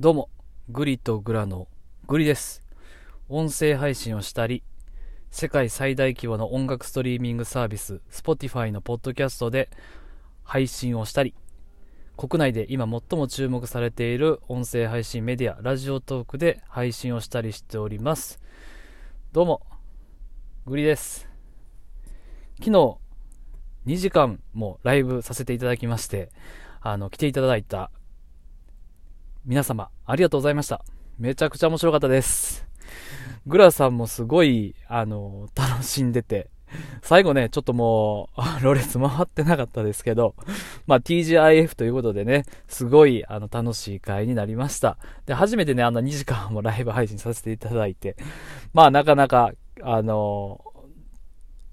どうも、グリとグラのグリです。音声配信をしたり、世界最大規模の音楽ストリーミングサービス、Spotify のポッドキャストで配信をしたり、国内で今最も注目されている音声配信メディア、ラジオトークで配信をしたりしております。どうも、グリです。昨日、2時間もライブさせていただきまして、あの、来ていただいた皆様、ありがとうございました。めちゃくちゃ面白かったです。グラさんもすごい、あの、楽しんでて、最後ね、ちょっともう、ロレス回ってなかったですけど、まあ、TGIF ということでね、すごい、あの、楽しい回になりました。で、初めてね、あの、2時間もライブ配信させていただいて、まあ、なかなか、あの、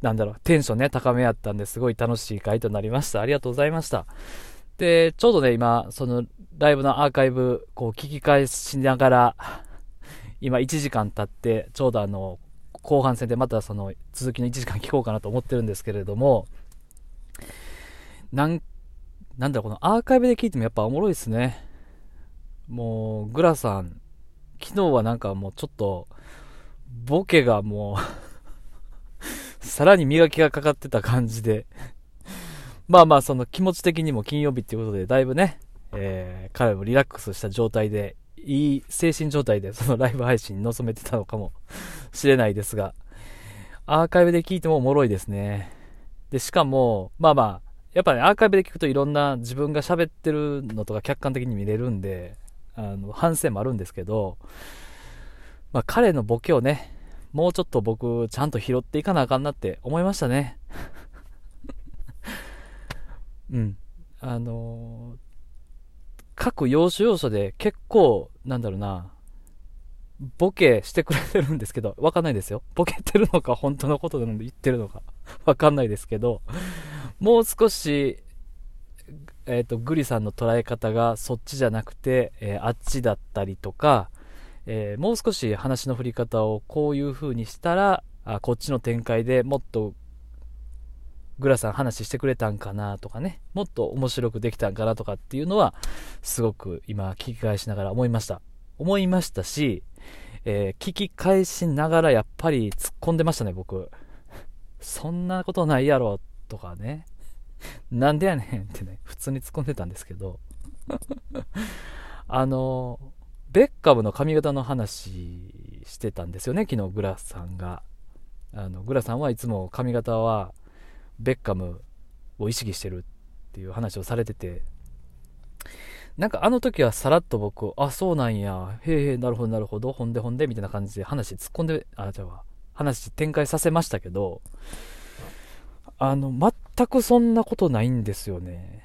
なんだろう、テンションね、高めやったんで、すごい楽しい回となりました。ありがとうございました。で、ちょうどね、今、その、ライブのアーカイブ、こう、聞き返しながら、今1時間経って、ちょうどあの、後半戦でまたその、続きの1時間聞こうかなと思ってるんですけれども、なん、なんだろう、このアーカイブで聞いてもやっぱおもろいですね。もう、グラさん、昨日はなんかもうちょっと、ボケがもう、さらに磨きがかかってた感じで、まあまあ、その気持ち的にも金曜日っていうことで、だいぶね、えー、彼もリラックスした状態で、いい精神状態でそのライブ配信に臨めてたのかもしれないですが、アーカイブで聞いてもおもろいですね。で、しかも、まあまあ、やっぱね、アーカイブで聞くといろんな自分が喋ってるのとか客観的に見れるんで、あの、反省もあるんですけど、まあ彼のボケをね、もうちょっと僕、ちゃんと拾っていかなあかんなって思いましたね。うん。あのー各要所要所で結構、なんだろうな、ボケしてくれてるんですけど、わかんないですよ。ボケてるのか本当のことで言ってるのかわかんないですけど、もう少し、えっ、と、グリさんの捉え方がそっちじゃなくて、えーあっちだったりとか、えーもう少し話の振り方をこういう風にしたら、あこっちの展開でもっとグラさん話してくれたんかなとかね、もっと面白くできたんかなとかっていうのは、すごく今聞き返しながら思いました。思いましたし、えー聞き返しながらやっぱり突っ込んでましたね、僕。そんなことないやろ、とかね。なんでやねんってね、普通に突っ込んでたんですけど。あの、ベッカムの髪型の話してたんですよね、昨日グラさんが。あの、グラさんはいつも髪型は、ベッカムを意識してるっていう話をされてて、なんかあの時はさらっと僕、あ、そうなんや、へえへえ、なるほどなるほど、ほんでほんで、みたいな感じで話突っ込んで、あ、じゃあ、話展開させましたけど、あの、全くそんなことないんですよね。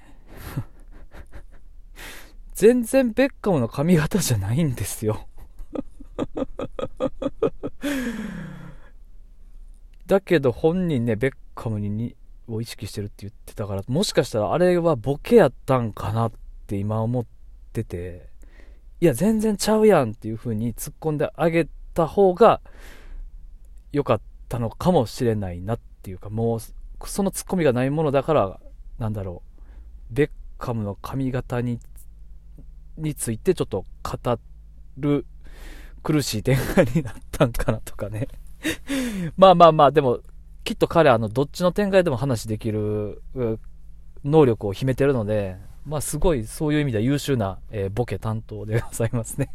全然ベッカムの髪型じゃないんですよ。だけど本人ね、ベッカムににを意識してるって言ってたから、もしかしたらあれはボケやったんかなって今思ってて、いや、全然ちゃうやんっていう風に突っ込んであげた方が良かったのかもしれないなっていうか、もう、その突っ込みがないものだから、なんだろう、ベッカムの髪型に、についてちょっと語る苦しい展開になったんかなとかね。まあまあまあ、でも、きっと彼はあの、どっちの展開でも話できる能力を秘めてるので、まあすごいそういう意味では優秀な、えーボケ担当でございますね。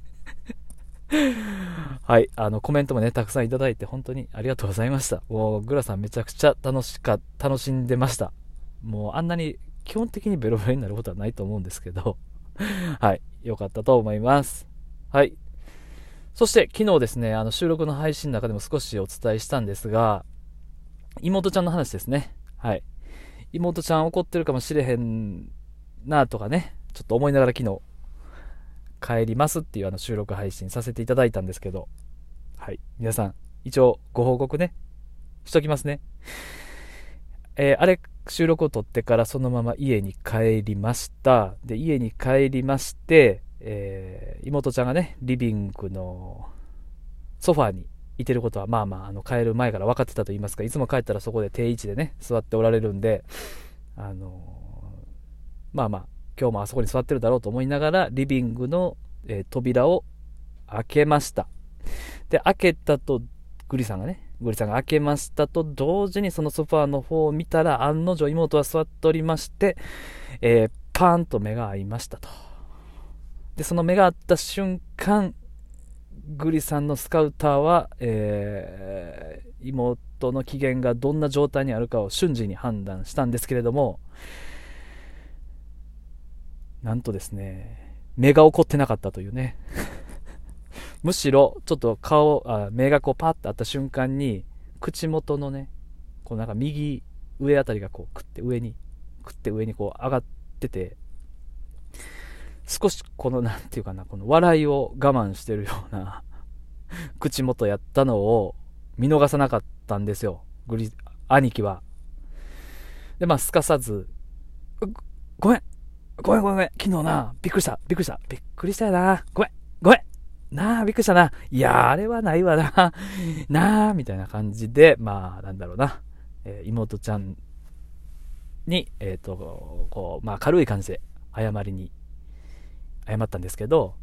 はい、あの、コメントもね、たくさんいただいて本当にありがとうございました。もう、グラさんめちゃくちゃ楽しか、楽しんでました。もう、あんなに基本的にベロベロになることはないと思うんですけど、はい、よかったと思います。はい。そして昨日ですね、あの収録の配信の中でも少しお伝えしたんですが、妹ちゃんの話ですね。はい。妹ちゃん怒ってるかもしれへんなとかね、ちょっと思いながら昨日、帰りますっていうあの収録配信させていただいたんですけど、はい。皆さん、一応ご報告ね、しときますね。えーあれ、収録を撮ってからそのまま家に帰りました。で、家に帰りまして、えー妹ちゃんがね、リビングのソファーにいてることは、まあまあ、あの、帰る前から分かってたと言いますか、いつも帰ったらそこで定位置でね、座っておられるんで、あのまあまあ、今日もあそこに座ってるだろうと思いながら、リビングの、えー、扉を開けました。で、開けたと、グリさんがね、グリさんが開けましたと同時にそのソファーの方を見たら案の定妹は座っておりまして、えー、パーンと目が合いましたと。で、その目が合った瞬間、グリさんのスカウターは、えー、妹の機嫌がどんな状態にあるかを瞬時に判断したんですけれども、なんとですね、目が起こってなかったというね。むしろ、ちょっと顔、あ目がこうパッとあった瞬間に、口元のね、こうなんか右上あたりがこう、くって上に、くって上にこう上がってて、少しこの、なんていうかな、この笑いを我慢してるような 口元やったのを見逃さなかったんですよ。グリ、兄貴は。で、まあ、すかさず、ごめん、ごめんごめんごめん、昨日な、びっくりした、びっくりした、びっくりしたよな、ごめん、ごめん、なあ、びっくりしたな。いやあれはないわな。なあ、みたいな感じで、まあ、なんだろうな。えー、妹ちゃんに、えっ、ー、と、こう、まあ、軽い感じで謝りに、謝ったんですけど、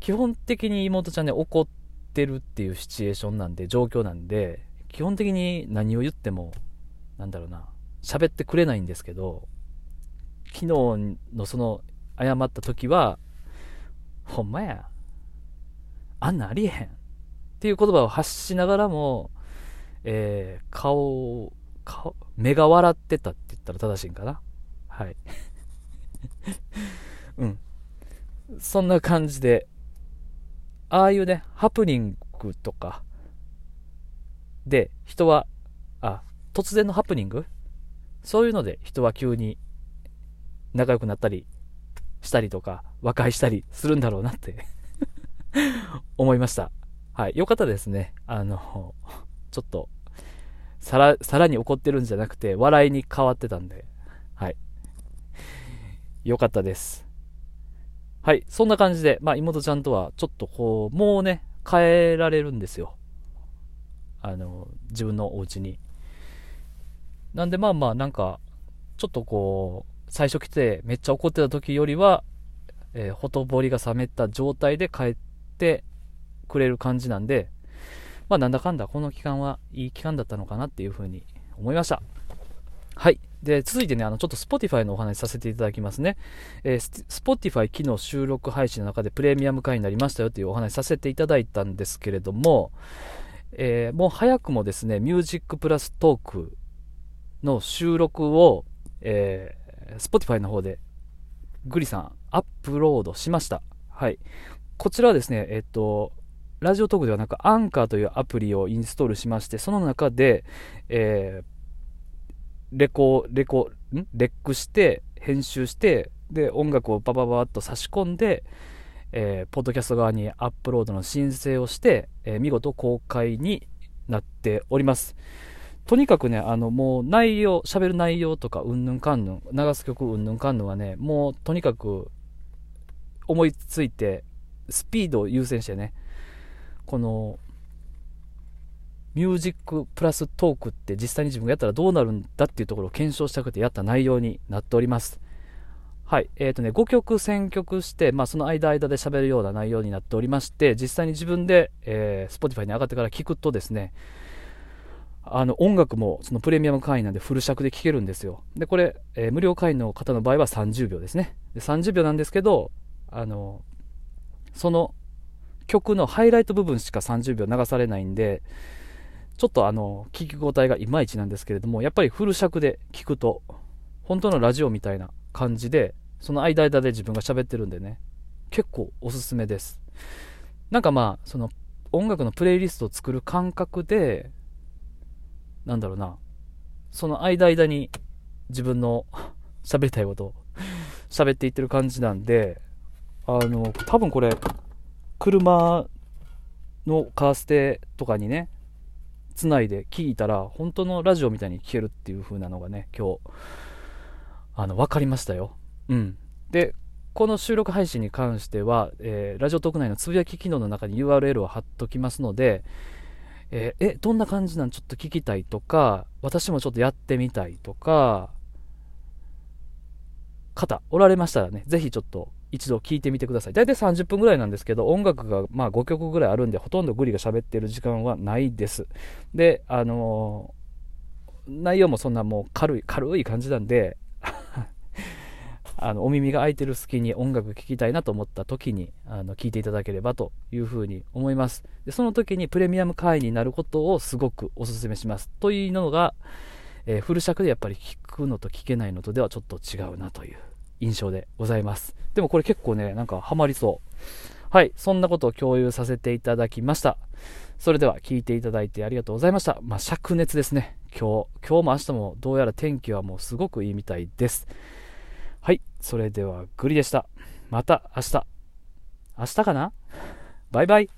基本的に妹ちゃんね、怒ってるっていうシチュエーションなんで、状況なんで、基本的に何を言っても、なんだろうな、喋ってくれないんですけど、昨日のその、謝った時は、ほんまや、あんなありえへんっていう言葉を発しながらも、えー、顔、顔、目が笑ってたって言ったら正しいんかなはい。うん。そんな感じで、ああいうね、ハプニングとか、で、人は、あ、突然のハプニング？そういうので人は急に仲良くなったりしたりとか、和解したりするんだろうなって 思いました。はい。よかったですね。あの、ちょっと、さら、さらに怒ってるんじゃなくて、笑いに変わってたんで、はい。よかったです。はい。そんな感じで、まあ、妹ちゃんとは、ちょっとこう、もうね、帰られるんですよ。あの、自分のお家に。なんで、まあまあ、なんか、ちょっとこう、最初来てめっちゃ怒ってた時よりは、えー、ほとぼりが冷めた状態で帰ってくれる感じなんで、まあなんだかんだこの期間はいい期間だったのかなっていうふうに思いました。はい。で、続いてね、あの、ちょっと Spotify のお話させていただきますね。えー、Spotify 機能収録配信の中でプレミアム会になりましたよというお話させていただいたんですけれども、えー、もう早くもですね、ミュージックプラストークの収録を、えー、Spotify の方でグリさんアップロードしました。はい。こちらはですね、えっと、ラジオトークではなく、アンカーというアプリをインストールしまして、その中で、えー、レコ、レコ、ん？レックして、編集して、で、音楽をバババッと差し込んで、えー、ポッドキャスト側にアップロードの申請をして、えー、見事公開になっております。とにかくね、あの、もう内容、喋る内容とか、うんぬんかんぬん、流す曲うんぬんかんぬんはね、もうとにかく思いついて、スピードを優先してね、この、ミュージックプラストークって実際に自分がやったらどうなるんだっていうところを検証したくてやった内容になっております。はい。えっ、ー、とね、5曲選曲して、まあその間間で喋るような内容になっておりまして、実際に自分で、えー、Spotify に上がってから聞くとですね、あの音楽もそのプレミアム会員なんでフル尺で聴けるんですよ。で、これ、えー、無料会員の方の場合は30秒ですね。で30秒なんですけど、あの、その曲のハイライト部分しか30秒流されないんで、ちょっとあの、聞き応えがいまいちなんですけれども、やっぱりフル尺で聞くと、本当のラジオみたいな感じで、その間々で自分が喋ってるんでね、結構おすすめです。なんかまあ、その音楽のプレイリストを作る感覚で、なんだろうな、その間々に自分の喋りたいことを喋っていってる感じなんで、あの、多分これ、車のカーステとかにね、つないで聞いたら、本当のラジオみたいに聞けるっていう風なのがね、今日、あの、分かりましたよ。うん。で、この収録配信に関しては、えー、ラジオトーク内のつぶやき機能の中に URL を貼っときますので、えー、え、どんな感じなんちょっと聞きたいとか、私もちょっとやってみたいとか、方おられましたらね、ぜひちょっと一度聞いてみてください。大体30分ぐらいなんですけど、音楽がまあ5曲ぐらいあるんで、ほとんどグリが喋ってる時間はないです。で、あのー、内容もそんなもう軽い、軽い感じなんで、あのお耳が開いてる隙に音楽聴きたいなと思った時にあの聴いていただければというふうに思いますでその時にプレミアム会員になることをすごくお勧めしますというのが、えー、フル尺でやっぱり聞くのと聞けないのとではちょっと違うなという印象でございますでもこれ結構ねなんかハマりそうはいそんなことを共有させていただきましたそれでは聞いていただいてありがとうございました。まあ、灼熱ですね。今日。今日も明日もどうやら天気はもうすごくいいみたいです。はい。それでは、グリでした。また明日。明日かな？バイバイ。